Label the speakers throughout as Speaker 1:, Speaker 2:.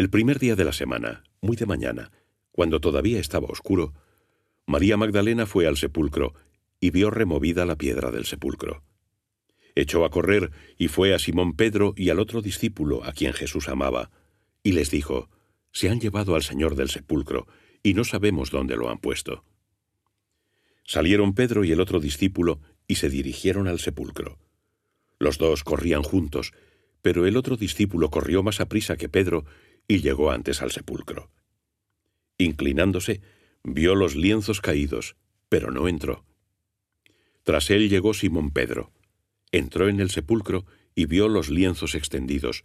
Speaker 1: El primer día de la semana, muy de mañana, cuando todavía estaba oscuro, María Magdalena fue al sepulcro y vio removida la piedra del sepulcro. Echó a correr y fue a Simón Pedro y al otro discípulo a quien Jesús amaba, y les dijo, Se han llevado al Señor del sepulcro, y no sabemos dónde lo han puesto. Salieron Pedro y el otro discípulo y se dirigieron al sepulcro. Los dos corrían juntos, pero el otro discípulo corrió más aprisa que Pedro y llegó antes al sepulcro. Inclinándose, vio los lienzos caídos, pero no entró. Tras él llegó Simón Pedro. Entró en el sepulcro y vio los lienzos extendidos,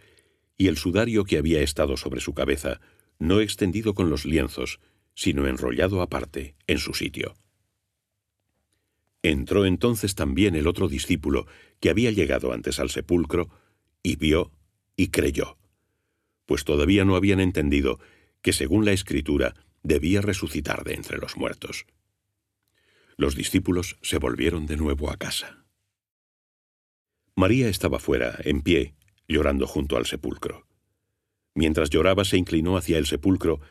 Speaker 1: y el sudario que había estado sobre su cabeza, no extendido con los lienzos, sino enrollado aparte, en su sitio. Entró entonces también el otro discípulo, que había llegado antes al sepulcro, y vio y creyó, pues todavía no habían entendido que según la Escritura debía resucitar de entre los muertos. Los discípulos se volvieron de nuevo a casa. María estaba fuera, en pie, llorando junto al sepulcro. Mientras lloraba se inclinó hacia el sepulcro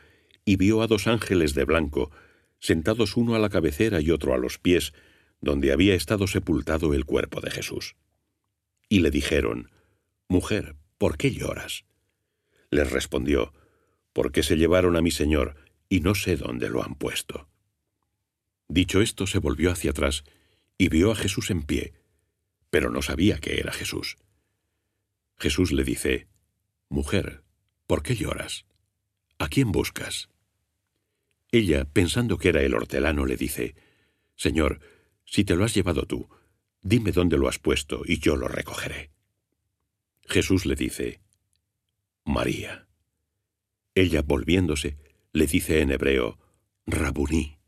Speaker 1: y vio a dos ángeles de blanco, sentados uno a la cabecera y otro a los pies, donde había estado sepultado el cuerpo de Jesús. Y le dijeron, Mujer, ¿por qué lloras? Les respondió, Porque se llevaron a mi Señor, y no sé dónde lo han puesto. Dicho esto, se volvió hacia atrás y vio a Jesús en pie, pero no sabía que era Jesús. Jesús le dice, Mujer, ¿por qué lloras? ¿A quién buscas? Ella, pensando que era el hortelano, le dice, Señor, si te lo has llevado tú, dime dónde lo has puesto y yo lo recogeré. Jesús le dice, María. Ella, volviéndose, le dice en hebreo, Rabuní,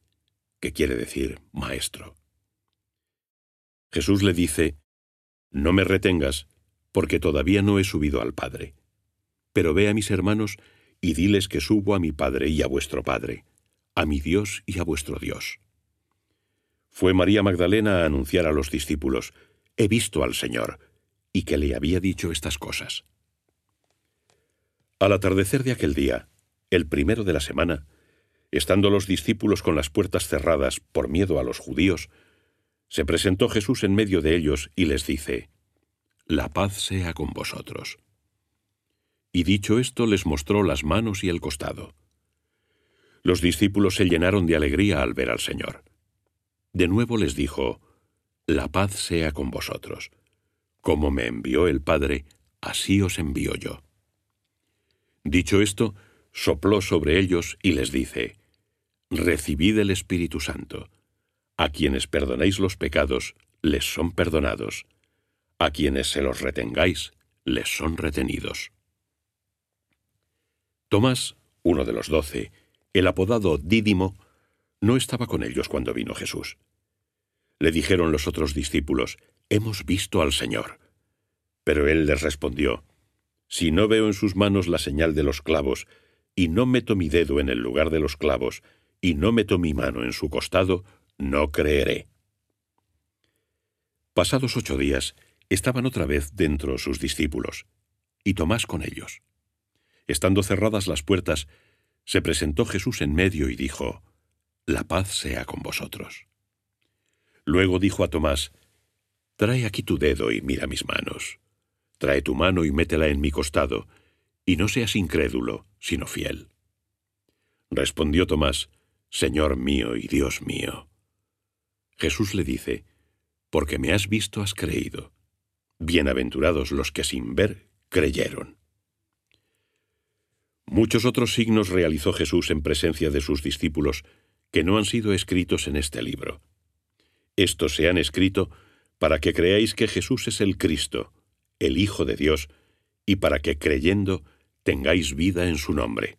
Speaker 1: que quiere decir maestro. Jesús le dice, No me retengas, porque todavía no he subido al Padre. Pero ve a mis hermanos y diles que subo a mi Padre y a vuestro Padre, a mi Dios y a vuestro Dios. Fue María Magdalena a anunciar a los discípulos, He visto al Señor, y que le había dicho estas cosas. Al atardecer de aquel día, el primero de la semana, estando los discípulos con las puertas cerradas por miedo a los judíos, se presentó Jesús en medio de ellos y les dice, La paz sea con vosotros. Y dicho esto les mostró las manos y el costado. Los discípulos se llenaron de alegría al ver al Señor. De nuevo les dijo, La paz sea con vosotros. Como me envió el Padre, así os envío yo. Dicho esto, sopló sobre ellos y les dice, Recibid el Espíritu Santo. A quienes perdonéis los pecados, les son perdonados. A quienes se los retengáis, les son retenidos. Tomás, uno de los doce, el apodado Dídimo, no estaba con ellos cuando vino Jesús. Le dijeron los otros discípulos, Hemos visto al Señor. Pero él les respondió, Si no veo en sus manos la señal de los clavos, y no meto mi dedo en el lugar de los clavos, y no meto mi mano en su costado, no creeré. Pasados ocho días, estaban otra vez dentro sus discípulos, y Tomás con ellos. Estando cerradas las puertas, se presentó Jesús en medio y dijo, La paz sea con vosotros. Luego dijo a Tomás, Trae aquí tu dedo y mira mis manos. Trae tu mano y métela en mi costado, y no seas incrédulo, sino fiel. Respondió Tomás, Señor mío y Dios mío. Jesús le dice, Porque me has visto has creído. Bienaventurados los que sin ver creyeron. Muchos otros signos realizó Jesús en presencia de sus discípulos que no han sido escritos en este libro. Estos se han escrito para que creáis que Jesús es el Cristo, el Hijo de Dios, y para que creyendo tengáis vida en su nombre.